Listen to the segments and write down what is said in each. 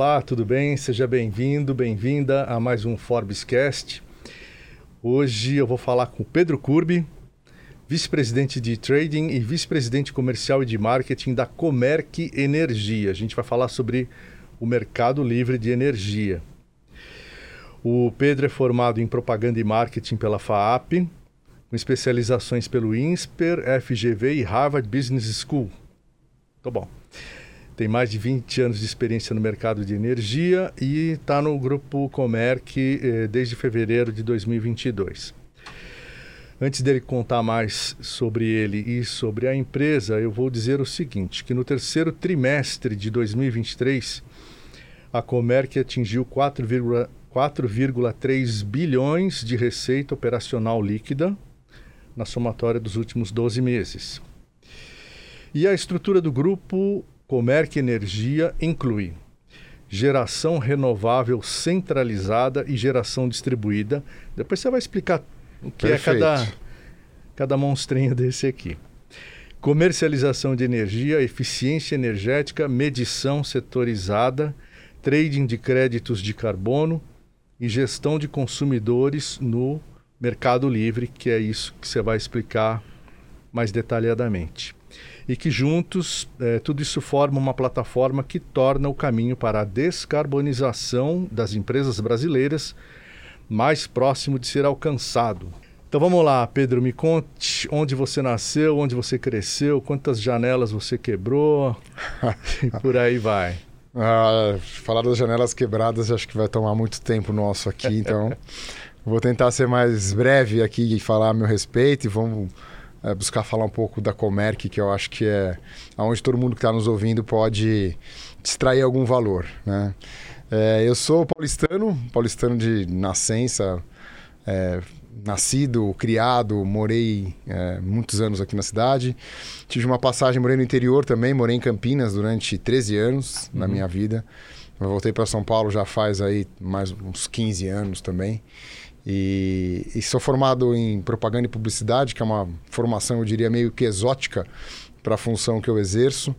Olá, tudo bem? Seja bem-vindo, bem-vinda a mais um Forbescast. Hoje eu vou falar com Pedro Curbi, vice-presidente de trading e vice-presidente comercial e de marketing da Comerc Energia. A gente vai falar sobre o mercado livre de energia. O Pedro é formado em propaganda e marketing pela FAAP, com especializações pelo INSPER, FGV e Harvard Business School. Tá bom tem mais de 20 anos de experiência no mercado de energia e está no grupo Comerc eh, desde fevereiro de 2022. Antes dele contar mais sobre ele e sobre a empresa, eu vou dizer o seguinte, que no terceiro trimestre de 2023, a Comerc atingiu 4,3 bilhões de receita operacional líquida na somatória dos últimos 12 meses. E a estrutura do grupo Comerc Energia inclui geração renovável centralizada e geração distribuída. Depois você vai explicar o que Perfeito. é cada, cada monstrinho desse aqui. Comercialização de energia, eficiência energética, medição setorizada, trading de créditos de carbono e gestão de consumidores no Mercado Livre, que é isso que você vai explicar mais detalhadamente e que juntos é, tudo isso forma uma plataforma que torna o caminho para a descarbonização das empresas brasileiras mais próximo de ser alcançado. Então vamos lá, Pedro, me conte onde você nasceu, onde você cresceu, quantas janelas você quebrou e por aí vai. Ah, falar das janelas quebradas acho que vai tomar muito tempo nosso aqui, então vou tentar ser mais breve aqui e falar a meu respeito e vamos é, buscar falar um pouco da Comerc, que eu acho que é onde todo mundo que está nos ouvindo pode extrair algum valor. Né? É, eu sou paulistano, paulistano de nascença, é, nascido, criado, morei é, muitos anos aqui na cidade. Tive uma passagem, morei no interior também, morei em Campinas durante 13 anos uhum. na minha vida. Eu voltei para São Paulo já faz aí mais uns 15 anos também. E, e, sou formado em propaganda e publicidade, que é uma formação, eu diria, meio que exótica para a função que eu exerço,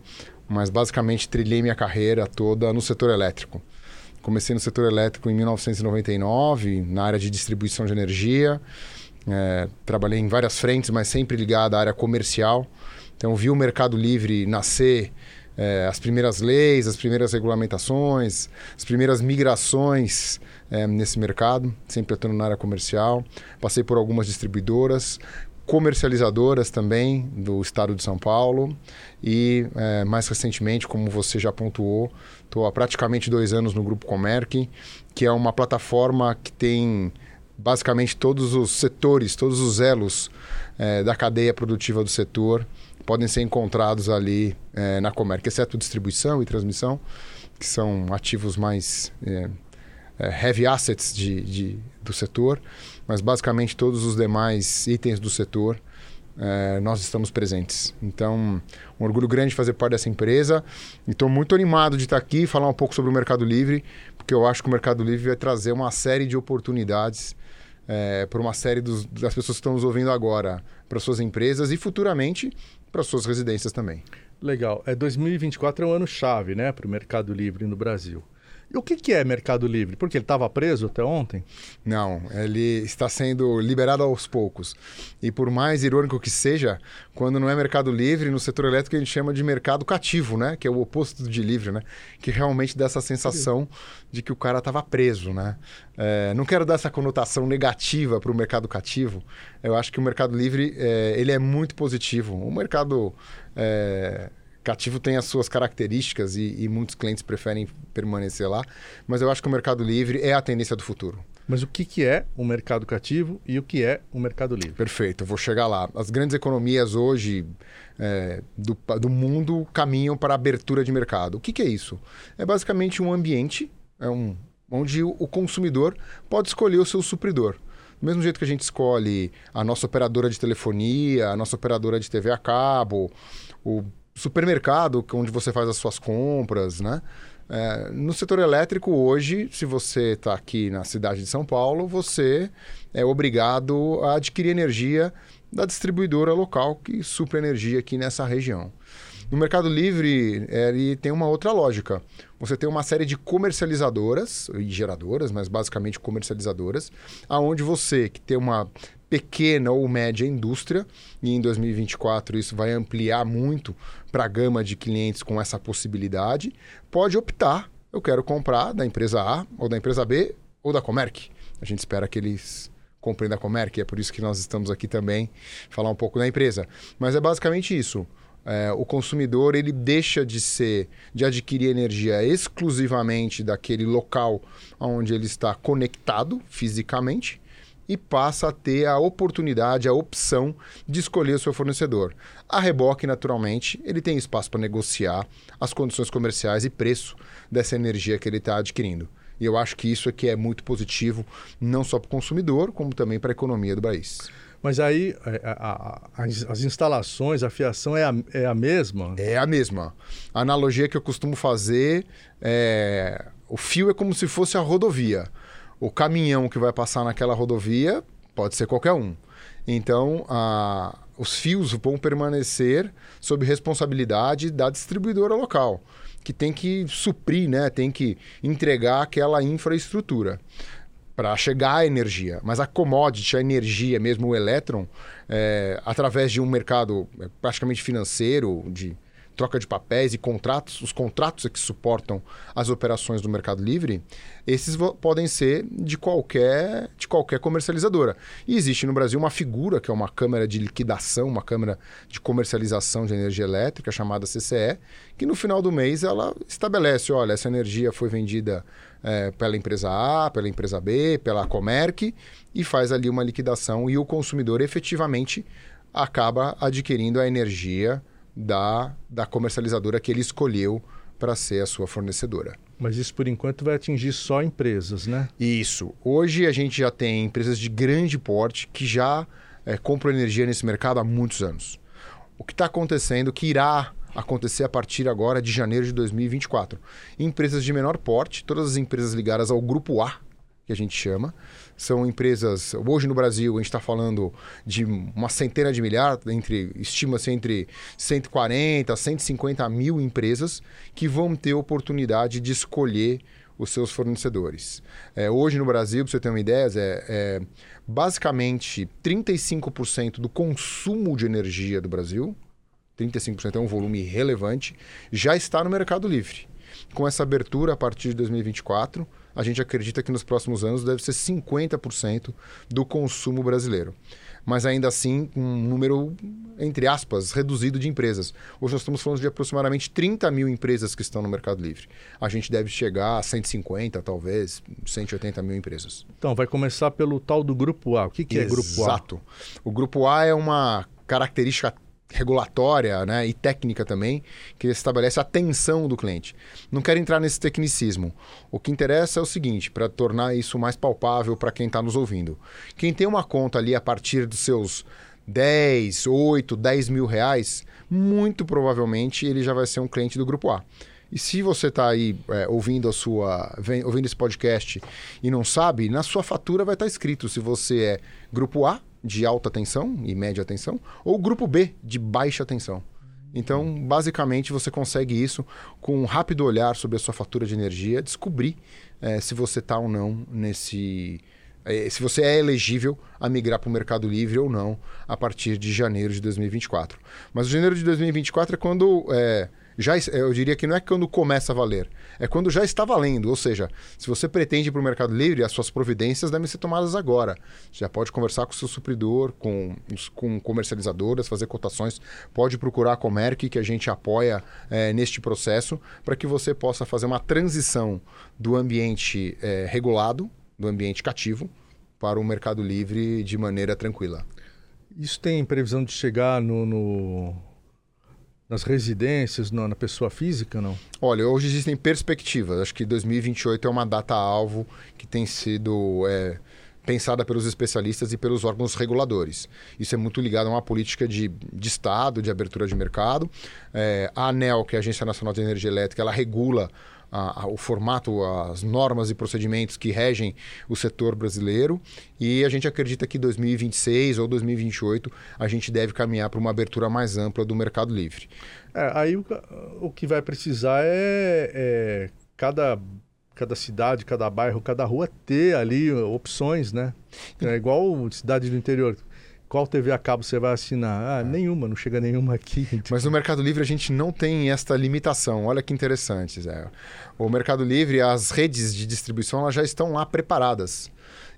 mas basicamente trilhei minha carreira toda no setor elétrico. Comecei no setor elétrico em 1999, na área de distribuição de energia. É, trabalhei em várias frentes, mas sempre ligado à área comercial. Então, vi o Mercado Livre nascer, é, as primeiras leis, as primeiras regulamentações, as primeiras migrações é, nesse mercado, sempre atuando na área comercial. Passei por algumas distribuidoras, comercializadoras também do estado de São Paulo e é, mais recentemente, como você já pontuou, estou há praticamente dois anos no Grupo Comerc, que é uma plataforma que tem basicamente todos os setores, todos os elos é, da cadeia produtiva do setor podem ser encontrados ali é, na Comerc, exceto distribuição e transmissão, que são ativos mais é, é, heavy assets de, de, do setor, mas basicamente todos os demais itens do setor é, nós estamos presentes. Então, um orgulho grande de fazer parte dessa empresa estou muito animado de estar aqui e falar um pouco sobre o Mercado Livre, porque eu acho que o Mercado Livre vai trazer uma série de oportunidades é, para uma série dos, das pessoas que estão nos ouvindo agora, para suas empresas e futuramente para suas residências também. Legal. É 2024 é um ano chave, né, para o Mercado Livre no Brasil. E o que, que é Mercado Livre? Porque ele estava preso até ontem? Não, ele está sendo liberado aos poucos. E por mais irônico que seja, quando não é Mercado Livre, no setor elétrico a gente chama de mercado cativo, né? Que é o oposto de livre, né? Que realmente dá essa sensação de que o cara estava preso, né? É, não quero dar essa conotação negativa para o mercado cativo. Eu acho que o Mercado Livre é, ele é muito positivo. O mercado é, Cativo tem as suas características e, e, muitos clientes preferem permanecer lá, mas eu acho que o Mercado Livre é a tendência do futuro. Mas o que, que é o mercado cativo e o que é o Mercado Livre? Perfeito, eu vou chegar lá. As grandes economias hoje é, do, do, mundo caminham para a abertura de mercado. O que, que é isso? É basicamente um ambiente é um, onde o consumidor pode escolher o seu supridor. Do mesmo jeito que a gente escolhe a nossa operadora de telefonia, a nossa operadora de TV a cabo, o supermercado, onde você faz as suas compras, né? É, no setor elétrico, hoje, se você está aqui na cidade de São Paulo, você é obrigado a adquirir energia da distribuidora local que supra energia aqui nessa região. No Mercado Livre, ele tem uma outra lógica. Você tem uma série de comercializadoras e geradoras, mas basicamente comercializadoras, aonde você que tem uma pequena ou média indústria, e em 2024 isso vai ampliar muito para a gama de clientes com essa possibilidade, pode optar, eu quero comprar da empresa A ou da empresa B ou da Comerc. A gente espera que eles comprem da Comerc, é por isso que nós estamos aqui também falar um pouco da empresa. Mas é basicamente isso. É, o consumidor ele deixa de ser de adquirir energia exclusivamente daquele local onde ele está conectado fisicamente e passa a ter a oportunidade, a opção de escolher o seu fornecedor. A reboque, naturalmente, ele tem espaço para negociar as condições comerciais e preço dessa energia que ele está adquirindo. E eu acho que isso aqui é muito positivo, não só para o consumidor, como também para a economia do país. Mas aí é, a, a, as, as, instalações, a fiação é a, é a mesma? É a mesma. A analogia que eu costumo fazer é. O fio é como se fosse a rodovia o caminhão que vai passar naquela rodovia pode ser qualquer um. Então, a, os fios vão permanecer sob responsabilidade da distribuidora local, que tem que suprir, né, tem que entregar aquela infraestrutura para chegar a energia. Mas a commodity, a energia, mesmo o elétron, é, através de um mercado é, praticamente financeiro, de troca de papéis e contratos, os contratos é que suportam as operações do Mercado Livre, esses podem ser de qualquer, de qualquer comercializadora. E existe no Brasil uma figura, que é uma câmara de liquidação, uma câmara de comercialização de energia elétrica, chamada CCE, que no final do mês ela estabelece, olha, essa energia foi vendida é, pela empresa A, pela empresa B, pela Comerc, e faz ali uma liquidação e o consumidor efetivamente acaba adquirindo a energia da, da comercializadora que ele escolheu para ser a sua fornecedora. Mas isso por enquanto vai atingir só empresas, né? Isso. Hoje a gente já tem empresas de grande porte que já é, compram energia nesse mercado há muitos anos. O que está acontecendo, que irá acontecer a partir agora de janeiro de 2024. Empresas de menor porte, todas as empresas ligadas ao grupo A, que a gente chama, são empresas. Hoje no Brasil, a gente está falando de uma centena de milhares, entre, estima-se entre 140 a 150 mil empresas que vão ter oportunidade de escolher os seus fornecedores. É, hoje no Brasil, para você ter uma ideia, é, é basicamente 35% do consumo de energia do Brasil, 35% é um volume relevante, já está no Mercado Livre. Com essa abertura a partir de 2024, a gente acredita que nos próximos anos deve ser 50% do consumo brasileiro. Mas ainda assim, um número, entre aspas, reduzido de empresas. Hoje nós estamos falando de aproximadamente 30 mil empresas que estão no Mercado Livre. A gente deve chegar a 150, talvez, 180 mil empresas. Então, vai começar pelo tal do Grupo A. O que, que é Grupo A? Exato. O Grupo A é uma característica regulatória né, e técnica também, que estabelece a atenção do cliente. Não quero entrar nesse tecnicismo. O que interessa é o seguinte, para tornar isso mais palpável para quem está nos ouvindo. Quem tem uma conta ali a partir dos seus 10, 8, 10 mil reais, muito provavelmente ele já vai ser um cliente do Grupo A. E se você está aí é, ouvindo a sua, ouvindo esse podcast e não sabe, na sua fatura vai estar tá escrito se você é Grupo A de alta tensão e média tensão, ou grupo B de baixa tensão. Então, basicamente, você consegue isso com um rápido olhar sobre a sua fatura de energia, descobrir é, se você está ou não nesse. É, se você é elegível a migrar para o Mercado Livre ou não a partir de janeiro de 2024. Mas o janeiro de 2024 é quando é, já, eu diria que não é quando começa a valer, é quando já está valendo. Ou seja, se você pretende ir para o Mercado Livre, as suas providências devem ser tomadas agora. Você já pode conversar com o seu supridor, com, com comercializadoras, fazer cotações. Pode procurar a Comerc, que a gente apoia é, neste processo, para que você possa fazer uma transição do ambiente é, regulado, do ambiente cativo, para o Mercado Livre de maneira tranquila. Isso tem previsão de chegar no, no nas residências, na pessoa física, não? Olha, hoje existem perspectivas. Acho que 2028 é uma data-alvo que tem sido é, pensada pelos especialistas e pelos órgãos reguladores. Isso é muito ligado a uma política de, de Estado, de abertura de mercado. É, a ANEL, que é a Agência Nacional de Energia Elétrica, ela regula a, a, o formato, as normas e procedimentos que regem o setor brasileiro. E a gente acredita que 2026 ou 2028 a gente deve caminhar para uma abertura mais ampla do mercado livre. É, aí o, o, que vai precisar é, é cada cada cidade, cada bairro, cada rua ter ali opções, né? É igual cidade do interior. Qual TV a cabo você vai assinar? Ah, é. nenhuma, não chega nenhuma aqui. Mas no Mercado Livre a gente não tem esta limitação. Olha que interessante, Zé. O Mercado Livre, as redes de distribuição elas já estão lá preparadas.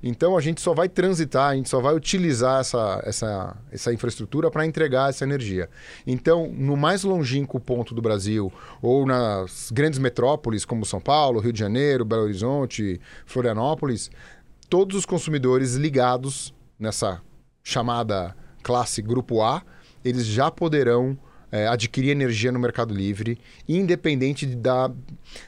Então a gente só vai transitar, a gente só vai utilizar essa, essa, essa infraestrutura para entregar essa energia. Então, no mais longínquo ponto do Brasil, ou nas grandes metrópoles como São Paulo, Rio de Janeiro, Belo Horizonte, Florianópolis, todos os consumidores ligados nessa chamada classe Grupo A, eles já poderão é, adquirir energia no Mercado Livre, independente da,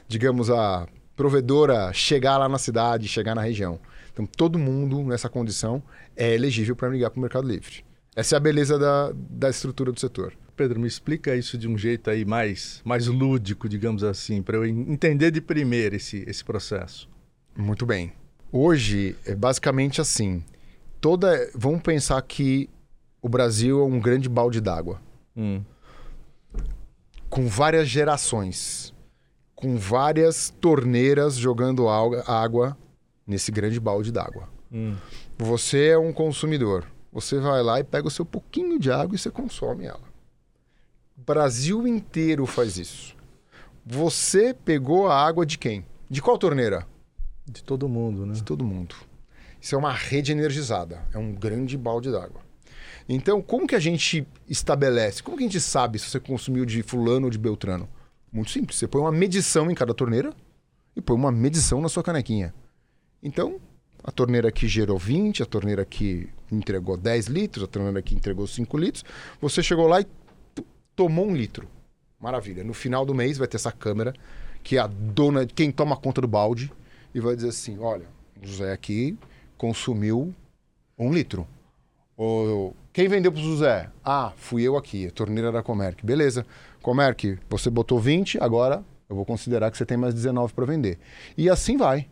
digamos, a provedora chegar lá na cidade, chegar na região. Então, todo mundo nessa condição é elegível para ligar para o Mercado Livre. Essa é a beleza da, da estrutura do setor. Pedro, me explica isso de um jeito aí mais, mais lúdico, digamos assim, para eu entender de primeira esse, esse processo. Muito bem. Hoje é basicamente assim toda. Vamos pensar que o Brasil é um grande balde d'água. Hum. Com várias gerações. Com várias torneiras jogando água nesse grande balde d'água. Hum. Você é um consumidor. Você vai lá e pega o seu pouquinho de água e você consome ela. O Brasil inteiro faz isso. Você pegou a água de quem? De qual torneira? De todo mundo, né? De todo mundo. Isso é uma rede energizada, é um grande balde d'água. Então, como que a gente estabelece? Como que a gente sabe se você consumiu de fulano ou de beltrano? Muito simples. Você põe uma medição em cada torneira e põe uma medição na sua canequinha. Então, a torneira que gerou 20, a torneira que entregou 10 litros, a torneira que entregou 5 litros, você chegou lá e tomou um litro. Maravilha. No final do mês vai ter essa câmera que é a dona, quem toma conta do balde, e vai dizer assim: olha, José aqui consumiu um litro. Quem vendeu para o José? Ah, fui eu aqui, a torneira da Comerc. Beleza. Comerc, você botou 20, agora eu vou considerar que você tem mais 19 para vender. E assim vai.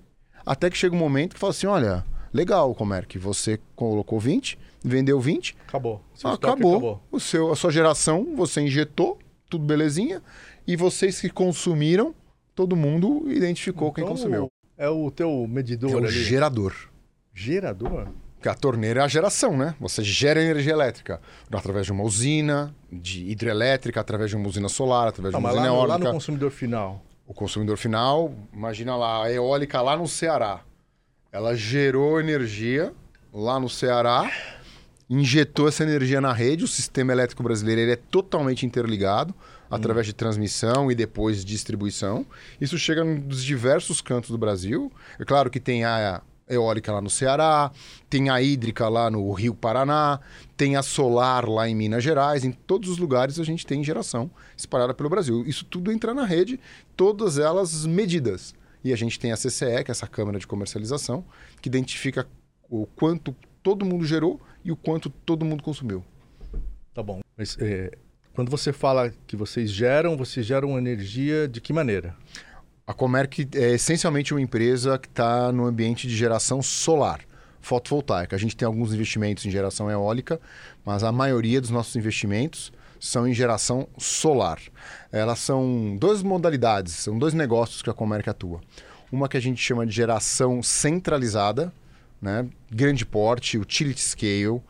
Até que chega um momento que fala assim: olha, legal, Comerc, você colocou 20, vendeu 20. Acabou. Ah, acabou. acabou. O seu, a sua geração, você injetou, tudo belezinha. E vocês que consumiram, todo mundo identificou então, quem consumiu. É o teu medidor é o ali. gerador. Gerador? Porque a torneira é a geração, né? Você gera energia elétrica através de uma usina, de hidrelétrica, através de uma usina solar, através Não, de uma usina lá, eólica. lá no consumidor final. O consumidor final, imagina lá, a eólica lá no Ceará. Ela gerou energia lá no Ceará, injetou essa energia na rede. O sistema elétrico brasileiro ele é totalmente interligado através de transmissão e depois distribuição. Isso chega nos diversos cantos do Brasil. É claro que tem a eólica lá no Ceará, tem a hídrica lá no Rio Paraná, tem a solar lá em Minas Gerais, em todos os lugares a gente tem geração espalhada pelo Brasil. Isso tudo entra na rede, todas elas medidas. E a gente tem a CCE, que é essa câmara de comercialização, que identifica o quanto todo mundo gerou e o quanto todo mundo consumiu. Tá bom. Mas é, quando você fala que vocês geram, vocês geram energia de que maneira? A Comerc é essencialmente uma empresa que está no ambiente de geração solar, fotovoltaica. A gente tem alguns investimentos em geração eólica, mas a maioria dos nossos investimentos são em geração solar. Elas são duas modalidades, são dois negócios que a Comerc atua. Uma que a gente chama de geração centralizada, né? grande porte, utility scale,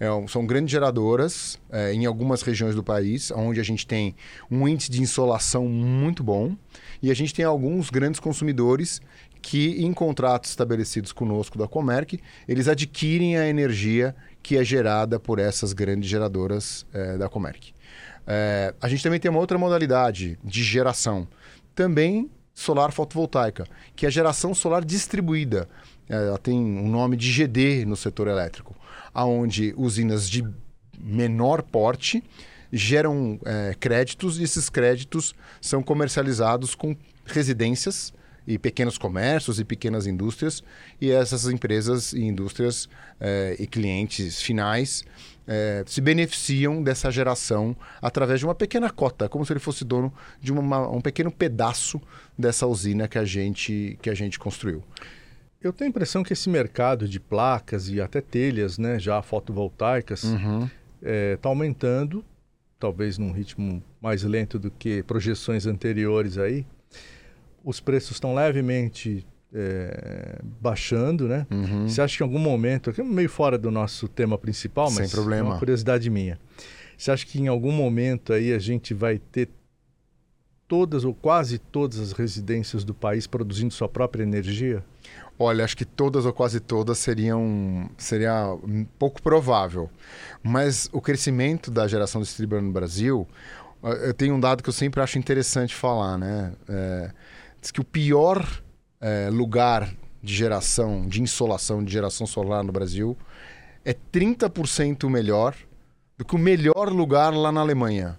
é, são grandes geradoras é, em algumas regiões do país, onde a gente tem um índice de insolação muito bom e a gente tem alguns grandes consumidores que, em contratos estabelecidos conosco da Comerc, eles adquirem a energia que é gerada por essas grandes geradoras é, da Comerc. É, a gente também tem uma outra modalidade de geração, também solar fotovoltaica, que é a geração solar distribuída. É, ela tem um nome de GD no setor elétrico aonde usinas de menor porte geram é, créditos e esses créditos são comercializados com residências e pequenos comércios e pequenas indústrias, e essas empresas e indústrias é, e clientes finais é, se beneficiam dessa geração através de uma pequena cota, como se ele fosse dono de uma, um pequeno pedaço dessa usina que a gente, que a gente construiu. Eu tenho a impressão que esse mercado de placas e até telhas, né, já fotovoltaicas, está uhum. é, tá aumentando, talvez num ritmo mais lento do que projeções anteriores aí os preços estão levemente é, baixando, né? Uhum. Você acha que em algum momento, aqui é meio fora do nosso tema principal, mas Sem problema. é uma curiosidade minha. Você acha que em algum momento aí a gente vai ter todas ou quase todas as residências do país produzindo sua própria energia? Olha, acho que todas ou quase todas seriam seria pouco provável. Mas o crescimento da geração distribuída no Brasil, eu tenho um dado que eu sempre acho interessante falar, né? É, Diz que o pior é, lugar de geração, de insolação, de geração solar no Brasil é 30% melhor do que o melhor lugar lá na Alemanha.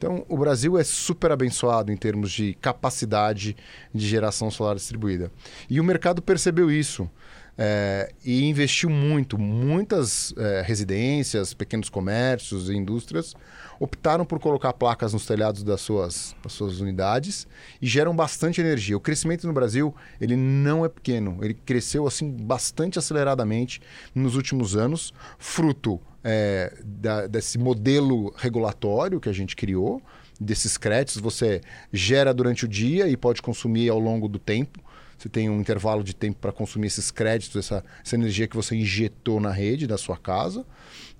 Então, o Brasil é super abençoado em termos de capacidade de geração solar distribuída. E o mercado percebeu isso é, e investiu muito. Muitas é, residências, pequenos comércios e indústrias optaram por colocar placas nos telhados das suas, das suas unidades e geram bastante energia. O crescimento no Brasil ele não é pequeno, ele cresceu assim bastante aceleradamente nos últimos anos, fruto é, da, desse modelo regulatório que a gente criou, desses créditos, você gera durante o dia e pode consumir ao longo do tempo você tem um intervalo de tempo para consumir esses créditos, essa, essa, energia que você injetou na rede da sua casa,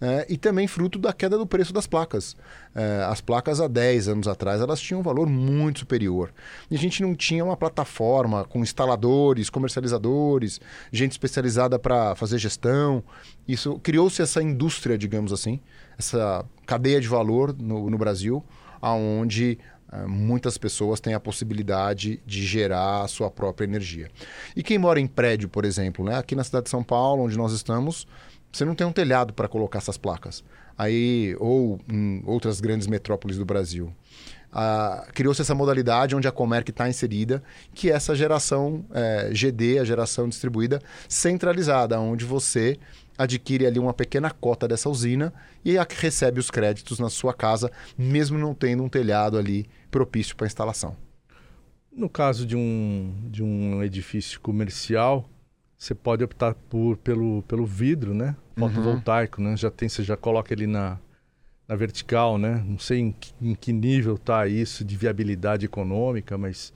é, e também fruto da queda do preço das placas. É, as placas há 10 anos atrás elas tinham um valor muito superior. E a gente não tinha uma plataforma com instaladores, comercializadores, gente especializada para fazer gestão. Isso criou-se essa indústria, digamos assim, essa cadeia de valor no, no Brasil, aonde muitas pessoas têm a possibilidade de gerar a sua própria energia. E quem mora em prédio, por exemplo, né? aqui na cidade de São Paulo, onde nós estamos, você não tem um telhado para colocar essas placas. Aí, ou em outras grandes metrópoles do Brasil. Ah, criou-se essa modalidade onde a Comerc está inserida, que é essa geração é, GD, a geração distribuída centralizada, onde você adquire ali uma pequena cota dessa usina e recebe os créditos na sua casa, mesmo não tendo um telhado ali propício para instalação. No caso de um, de um edifício comercial, você pode optar por, pelo, pelo vidro, né? Fotovoltaico, uhum. né? Já tem, você já coloca ele na, na vertical, né? Não sei em que, em que nível está isso de viabilidade econômica, mas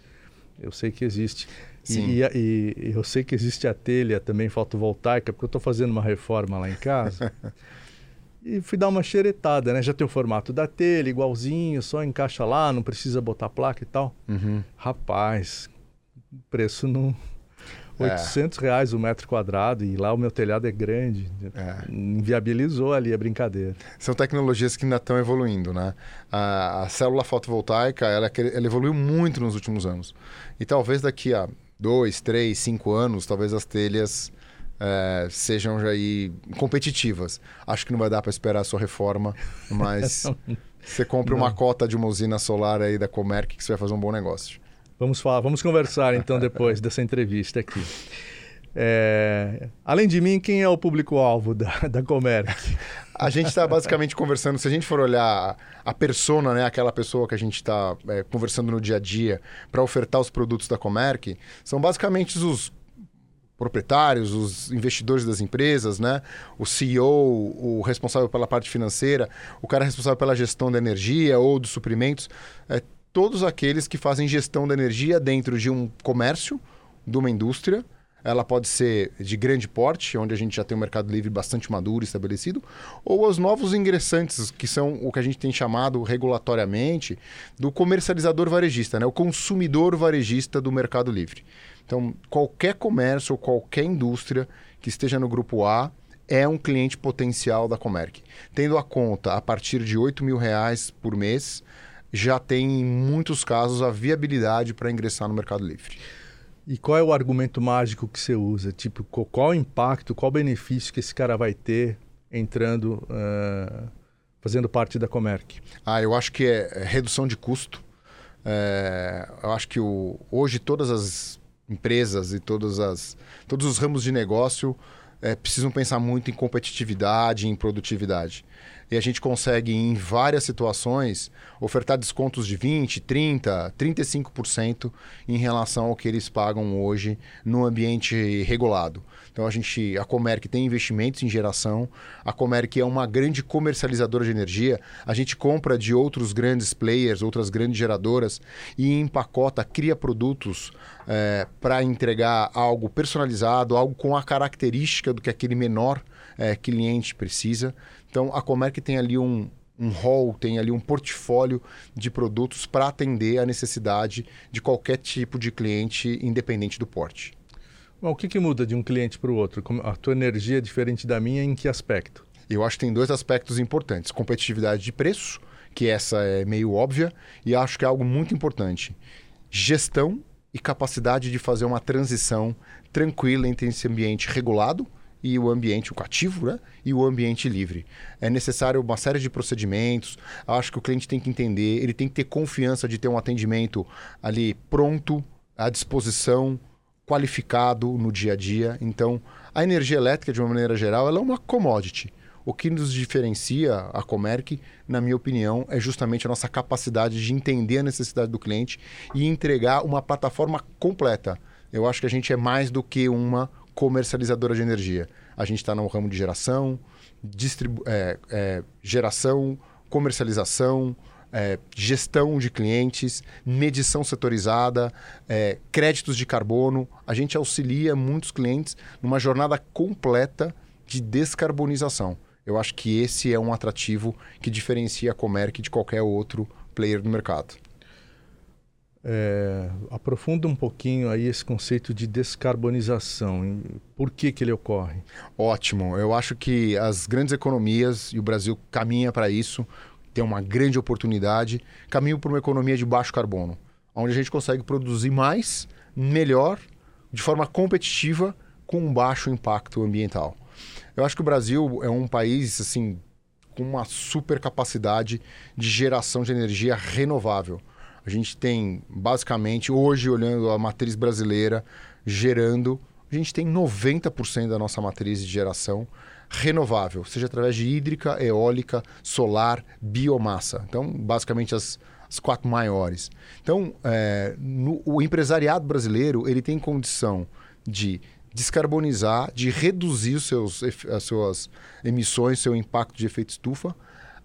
eu sei que existe. E, e, e, eu sei que existe a telha também fotovoltaica, porque eu estou fazendo uma reforma lá em casa. e fui dar uma xeretada, né? Já tem o formato da telha, igualzinho, só encaixa lá, não precisa botar placa e tal. Uhum. Rapaz, preço não. 800 é. reais o metro quadrado e lá o meu telhado é grande. É. Inviabilizou ali a brincadeira. São tecnologias que ainda estão evoluindo, né? A, a célula fotovoltaica, ela, ela evoluiu muito nos últimos anos. E talvez daqui a dois, três, cinco anos, talvez as telhas é, sejam já aí competitivas. Acho que não vai dar para esperar a sua reforma, mas você compra uma cota de uma usina solar aí da Comerc que você vai fazer um bom negócio. Vamos falar, vamos conversar então depois dessa entrevista aqui. É, além de mim, quem é o público-alvo da, da Comerc? A gente está basicamente conversando, se a gente for olhar a persona, né, aquela pessoa que a gente está é, conversando no dia a dia para ofertar os produtos da Comerc, são basicamente os proprietários, os investidores das empresas, né? o CEO, o responsável pela parte financeira, o cara responsável pela gestão da energia ou dos suprimentos, é, todos aqueles que fazem gestão da energia dentro de um comércio, de uma indústria, ela pode ser de grande porte, onde a gente já tem um mercado livre bastante maduro estabelecido, ou os novos ingressantes, que são o que a gente tem chamado regulatoriamente do comercializador varejista, né? o consumidor varejista do mercado livre. Então, qualquer comércio ou qualquer indústria que esteja no grupo A é um cliente potencial da Comerc. Tendo a conta a partir de 8 mil reais por mês, já tem, em muitos casos, a viabilidade para ingressar no mercado livre. E qual é o argumento mágico que você usa? Tipo, qual o impacto, qual o benefício que esse cara vai ter entrando, uh, fazendo parte da Comerc? Ah, eu acho que é redução de custo. É, eu acho que o, hoje todas as empresas e todas as, todos os ramos de negócio é, precisam pensar muito em competitividade, em produtividade e a gente consegue, em várias situações, ofertar descontos de 20%, 30%, 35% em relação ao que eles pagam hoje no ambiente regulado. Então a gente, a Comerc tem investimentos em geração, a Comerc é uma grande comercializadora de energia, a gente compra de outros grandes players, outras grandes geradoras e empacota, cria produtos é, para entregar algo personalizado, algo com a característica do que aquele menor é, cliente precisa. Então, a Comerc tem ali um, um hall, tem ali um portfólio de produtos para atender a necessidade de qualquer tipo de cliente, independente do porte. Bom, o que, que muda de um cliente para o outro? A tua energia é diferente da minha em que aspecto? Eu acho que tem dois aspectos importantes: competitividade de preço, que essa é meio óbvia, e acho que é algo muito importante. Gestão e capacidade de fazer uma transição tranquila entre esse ambiente regulado e o ambiente o cativo né? e o ambiente livre. É necessário uma série de procedimentos. Acho que o cliente tem que entender, ele tem que ter confiança de ter um atendimento ali pronto, à disposição, qualificado no dia a dia. Então, a energia elétrica, de uma maneira geral, ela é uma commodity. O que nos diferencia a Comerc, na minha opinião, é justamente a nossa capacidade de entender a necessidade do cliente e entregar uma plataforma completa. Eu acho que a gente é mais do que uma comercializadora de energia. A gente está no ramo de geração, é, é, geração, comercialização, é, gestão de clientes, medição setorizada, é, créditos de carbono. A gente auxilia muitos clientes numa jornada completa de descarbonização. Eu acho que esse é um atrativo que diferencia a Comerc de qualquer outro player do mercado. É, aprofunda um pouquinho aí esse conceito de descarbonização. Por que, que ele ocorre? Ótimo. Eu acho que as grandes economias, e o Brasil caminha para isso, tem uma grande oportunidade, caminham para uma economia de baixo carbono, onde a gente consegue produzir mais, melhor, de forma competitiva, com um baixo impacto ambiental. Eu acho que o Brasil é um país assim com uma super capacidade de geração de energia renovável. A gente tem, basicamente, hoje, olhando a matriz brasileira, gerando, a gente tem 90% da nossa matriz de geração renovável, seja através de hídrica, eólica, solar, biomassa. Então, basicamente, as, as quatro maiores. Então, é, no, o empresariado brasileiro ele tem condição de descarbonizar, de reduzir seus, as suas emissões, seu impacto de efeito estufa,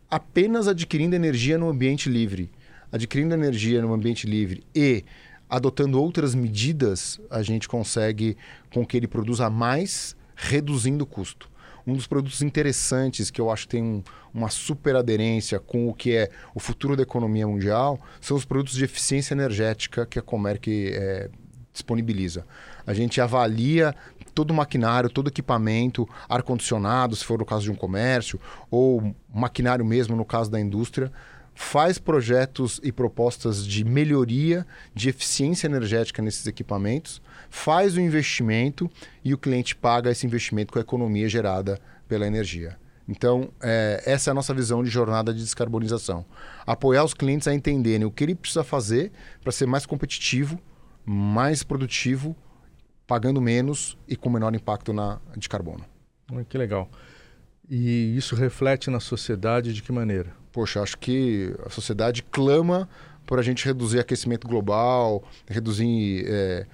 apenas adquirindo energia no ambiente livre adquirindo energia no ambiente livre e adotando outras medidas, a gente consegue com que ele produza mais, reduzindo o custo. Um dos produtos interessantes que eu acho que tem um, uma super aderência com o que é o futuro da economia mundial são os produtos de eficiência energética que a Comerc é, disponibiliza. A gente avalia todo o maquinário, todo o equipamento, ar-condicionado, se for no caso de um comércio, ou maquinário mesmo no caso da indústria, faz projetos e propostas de melhoria de eficiência energética nesses equipamentos, faz o investimento e o cliente paga esse investimento com a economia gerada pela energia. Então, é, essa é a nossa visão de jornada de descarbonização. Apoiar os clientes a entenderem o que ele precisa fazer para ser mais competitivo, mais produtivo, pagando menos e com menor impacto na, de carbono. Que legal. E isso reflete na sociedade de que maneira? Poxa, acho que a sociedade clama por a gente reduzir aquecimento global, reduzir é,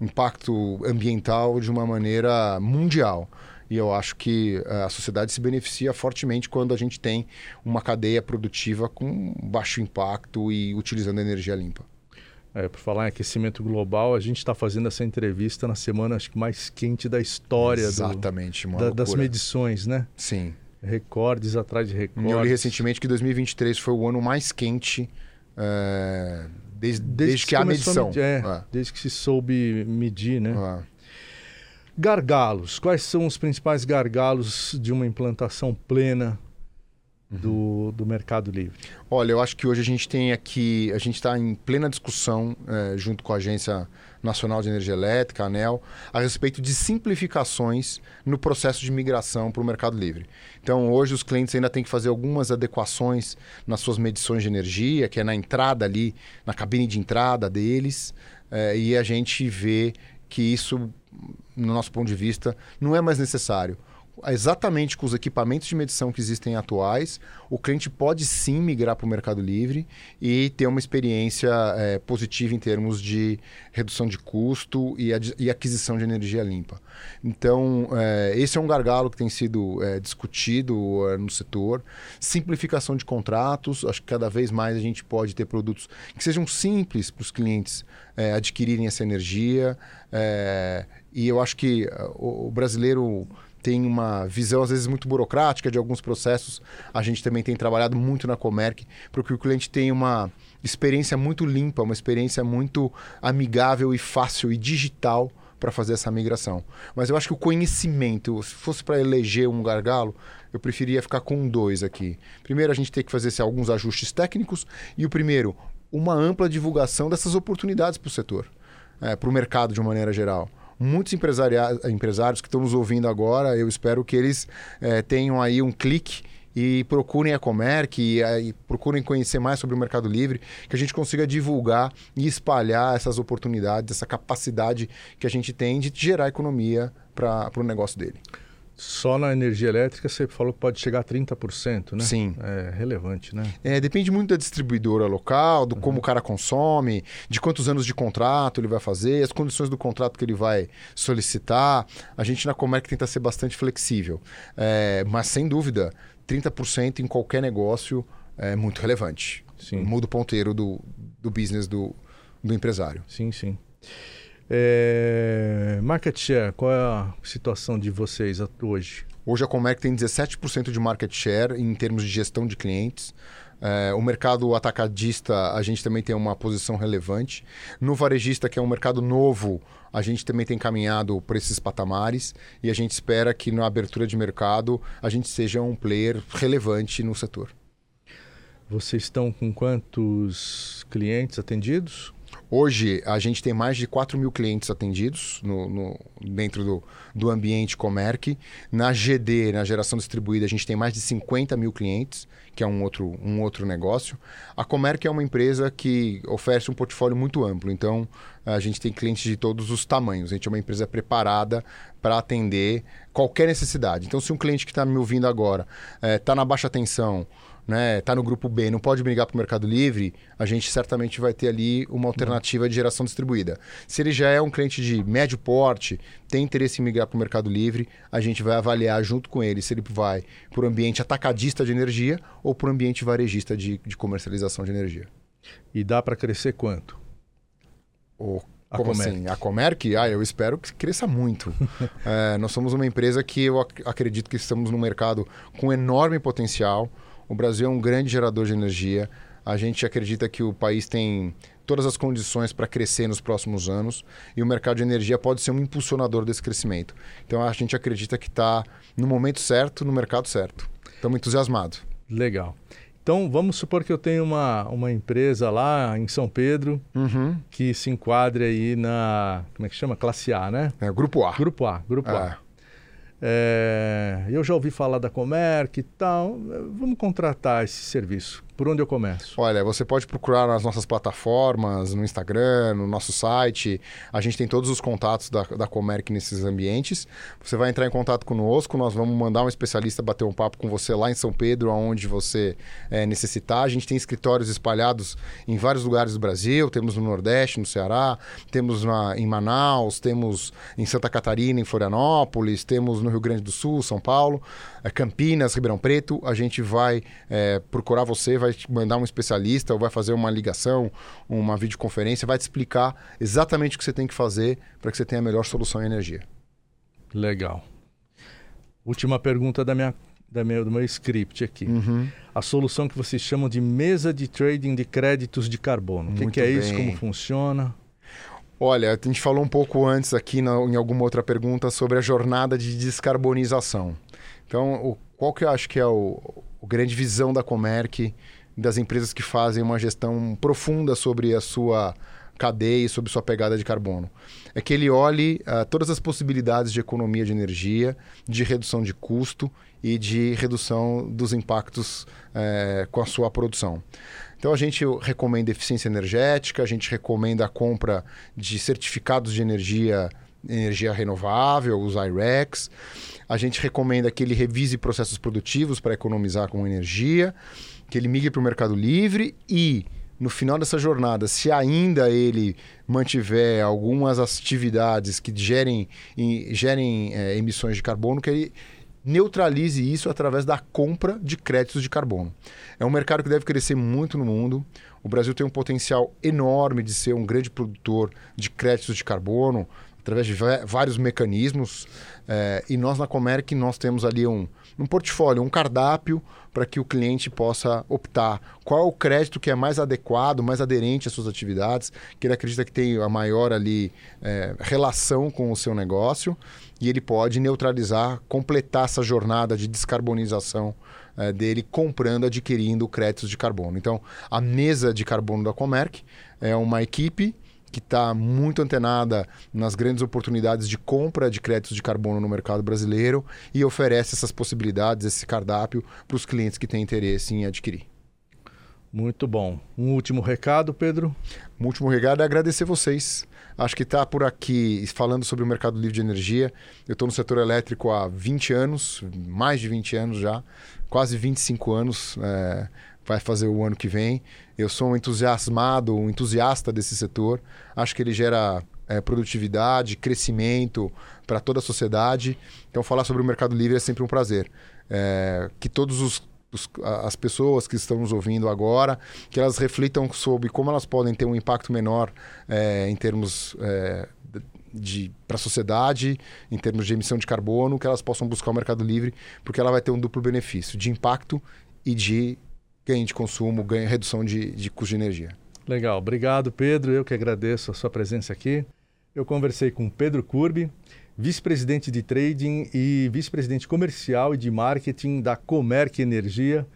impacto ambiental de uma maneira mundial. E eu acho que é, a sociedade se beneficia fortemente quando a gente tem uma cadeia produtiva com baixo impacto e utilizando energia limpa. É, por falar em aquecimento global, a gente está fazendo essa entrevista na semana acho que mais quente da história Exatamente, do, da, das medições, né? Sim. Recordes atrás de recordes. Eu li recentemente que 2023 foi o ano mais quente é, desde, desde, desde, que, que há medição. Medir, é, é. Desde que se soube medir, né? É. Gargalos. Quais são os principais gargalos de uma implantação plena do, do Mercado Livre? Olha, eu acho que hoje a gente tem aqui, a gente está em plena discussão, é, junto com a Agência Nacional de Energia Elétrica, ANEL, a respeito de simplificações no processo de migração para o Mercado Livre. Então, hoje os clientes ainda têm que fazer algumas adequações nas suas medições de energia, que é na entrada ali, na cabine de entrada deles, é, e a gente vê que isso, no nosso ponto de vista, não é mais necessário exatamente com os equipamentos de medição que existem atuais, o cliente pode sim migrar para o Mercado Livre e ter uma experiência é, positiva em termos de redução de custo e, e aquisição de energia limpa. Então, é, esse é um gargalo que tem sido é, discutido é, no setor. Simplificação de contratos, acho que cada vez mais a gente pode ter produtos que sejam simples para os clientes é, adquirirem essa energia. É, e eu acho que o, o brasileiro tem uma visão, às vezes, muito burocrática de alguns processos. A gente também tem trabalhado muito na Comerc para que o cliente tenha uma experiência muito limpa, uma experiência muito amigável e fácil e digital para fazer essa migração. Mas eu acho que o conhecimento, se fosse para eleger um gargalo, eu preferia ficar com dois aqui. Primeiro, a gente tem que fazer assim, alguns ajustes técnicos. E o primeiro, uma ampla divulgação dessas oportunidades para o setor, é, para o mercado de uma maneira geral muitos empresários que estão nos ouvindo agora, eu espero que eles é, tenham aí um clique e procurem a Comerc e, e, procurem conhecer mais sobre o Mercado Livre, que a gente consiga divulgar e espalhar essas oportunidades, essa capacidade que a gente tem de gerar economia para o negócio dele. Só na energia elétrica você falou que pode chegar a 30%, né? Sim. É relevante, né? É, depende muito da distribuidora local, do uhum. como o cara consome, de quantos anos de contrato ele vai fazer, as condições do contrato que ele vai solicitar. A gente na Comerc tenta ser bastante flexível. É, mas, sem dúvida, 30% em qualquer negócio é muito relevante. Sim. Muda o ponteiro do, do business do, do empresário. Sim, sim. É... Market share, qual é a situação de vocês hoje? Hoje a Comerc tem 17% de market share em termos de gestão de clientes. É, o mercado atacadista, a gente também tem uma posição relevante. No varejista, que é um mercado novo, a gente também tem caminhado por esses patamares e a gente espera que na abertura de mercado a gente seja um player relevante no setor. Vocês estão com quantos clientes atendidos? Hoje, a gente tem mais de 4 mil clientes atendidos no, no, dentro do, do ambiente Comerc. Na GD, na geração distribuída, a gente tem mais de 50 mil clientes, que é um outro, um outro negócio. A Comerc é uma empresa que oferece um portfólio muito amplo, então a gente tem clientes de todos os tamanhos. A gente é uma empresa preparada para atender qualquer necessidade. Então, se um cliente que está me ouvindo agora está eh, na baixa tensão, né, tá no grupo B, não pode brigar para o Mercado Livre, a gente certamente vai ter ali uma alternativa de geração distribuída. Se ele já é um cliente de médio porte, tem interesse em migrar para o Mercado Livre, a gente vai avaliar junto com ele se ele vai para o ambiente atacadista de energia ou para o ambiente varejista de, de comercialização de energia. E dá para crescer quanto? O a Como Comerc. assim? A Comerc? Ah, eu espero que cresça muito. é, nós somos uma empresa que eu ac acredito que estamos num mercado com enorme potencial. O Brasil é um grande gerador de energia. A gente acredita que o país tem todas as condições para crescer nos próximos anos e o mercado de energia pode ser um impulsionador desse crescimento. Então a gente acredita que está no momento certo, no mercado certo. Estamos entusiasmados. Legal. Então vamos supor que eu tenho uma, uma empresa lá em São Pedro uhum. que se enquadre aí na. Como é que chama? Classe A, né? É, grupo A. Grupo A, Grupo é. A. É, eu já ouvi falar da Comerc e tal. Vamos contratar esse serviço. Por onde eu começo? Olha, você pode procurar nas nossas plataformas, no Instagram, no nosso site. A gente tem todos os contatos da, da Comerc nesses ambientes. Você vai entrar em contato conosco, nós vamos mandar um especialista bater um papo com você lá em São Pedro, aonde você é, necessitar. A gente tem escritórios espalhados em vários lugares do Brasil. Temos no Nordeste, no Ceará, temos na, em Manaus, temos em Santa Catarina, em Florianópolis, temos no Rio Grande do Sul, São Paulo, é, Campinas, Ribeirão Preto. A gente vai é, procurar você, vai te mandar um especialista ou vai fazer uma ligação, uma videoconferência, vai te explicar exatamente o que você tem que fazer para que você tenha a melhor solução em energia. Legal. Última pergunta da minha, da meu, do meu script aqui. Uhum. A solução que vocês chamam de mesa de trading de créditos de carbono. O que, que, é bem. isso? Como funciona? Olha, a gente falou um pouco antes aqui na, em alguma outra pergunta sobre a jornada de descarbonização. Então, o, qual que eu acho que é o, o grande visão da Comerc, das empresas que fazem uma gestão profunda sobre a sua cadeia e sobre sua pegada de carbono. É que ele olhe uh, todas as possibilidades de economia de energia, de redução de custo e de redução dos impactos uh, com a sua produção. Então a gente recomenda eficiência energética, a gente recomenda a compra de certificados de energia energia renovável, os IREX. A gente recomenda que ele revise processos produtivos para economizar com energia, que ele migre para o mercado livre e no final dessa jornada, se ainda ele mantiver algumas atividades que gerem, gerem é, emissões de carbono, que ele neutralize isso através da compra de créditos de carbono. É um mercado que deve crescer muito no mundo. O Brasil tem um potencial enorme de ser um grande produtor de créditos de carbono através de vários mecanismos. É, e nós na Comerc nós temos ali um, um portfólio, um cardápio para que o cliente possa optar qual é o crédito que é mais adequado, mais aderente às suas atividades, que ele acredita que tem a maior ali é, relação com o seu negócio e ele pode neutralizar, completar essa jornada de descarbonização é, dele comprando, adquirindo créditos de carbono. Então, a mesa de carbono da Comerc é uma equipe que está muito antenada nas grandes oportunidades de compra de créditos de carbono no mercado brasileiro e oferece essas possibilidades, esse cardápio para os clientes que têm interesse em adquirir. Muito bom. Um último recado, Pedro? Um último recado é agradecer vocês. Acho que está por aqui falando sobre o mercado livre de energia. Eu estou no setor elétrico há 20 anos, mais de 20 anos já, quase 25 anos. É vai fazer o ano que vem. Eu sou um entusiasmado, um entusiasta desse setor. Acho que ele gera é, produtividade, crescimento para toda a sociedade. Então, falar sobre o Mercado Livre é sempre um prazer. É, que todos os, as pessoas que estão nos ouvindo agora, que elas reflitam sobre como elas podem ter um impacto menor é, em termos é, de para a sociedade, em termos de emissão de carbono, que elas possam buscar o Mercado Livre, porque ela vai ter um duplo benefício de impacto e de ganho de consumo, ganho, redução de, de custo de energia. Legal, obrigado Pedro, eu que agradeço a sua presença aqui. Eu conversei com Pedro Curbi, vice-presidente de trading e vice-presidente comercial e de marketing da Comerc Energia.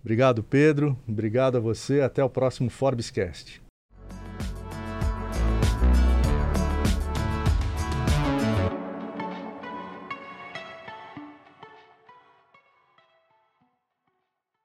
Obrigado, Pedro. Obrigado a você. Até o próximo Forbescast.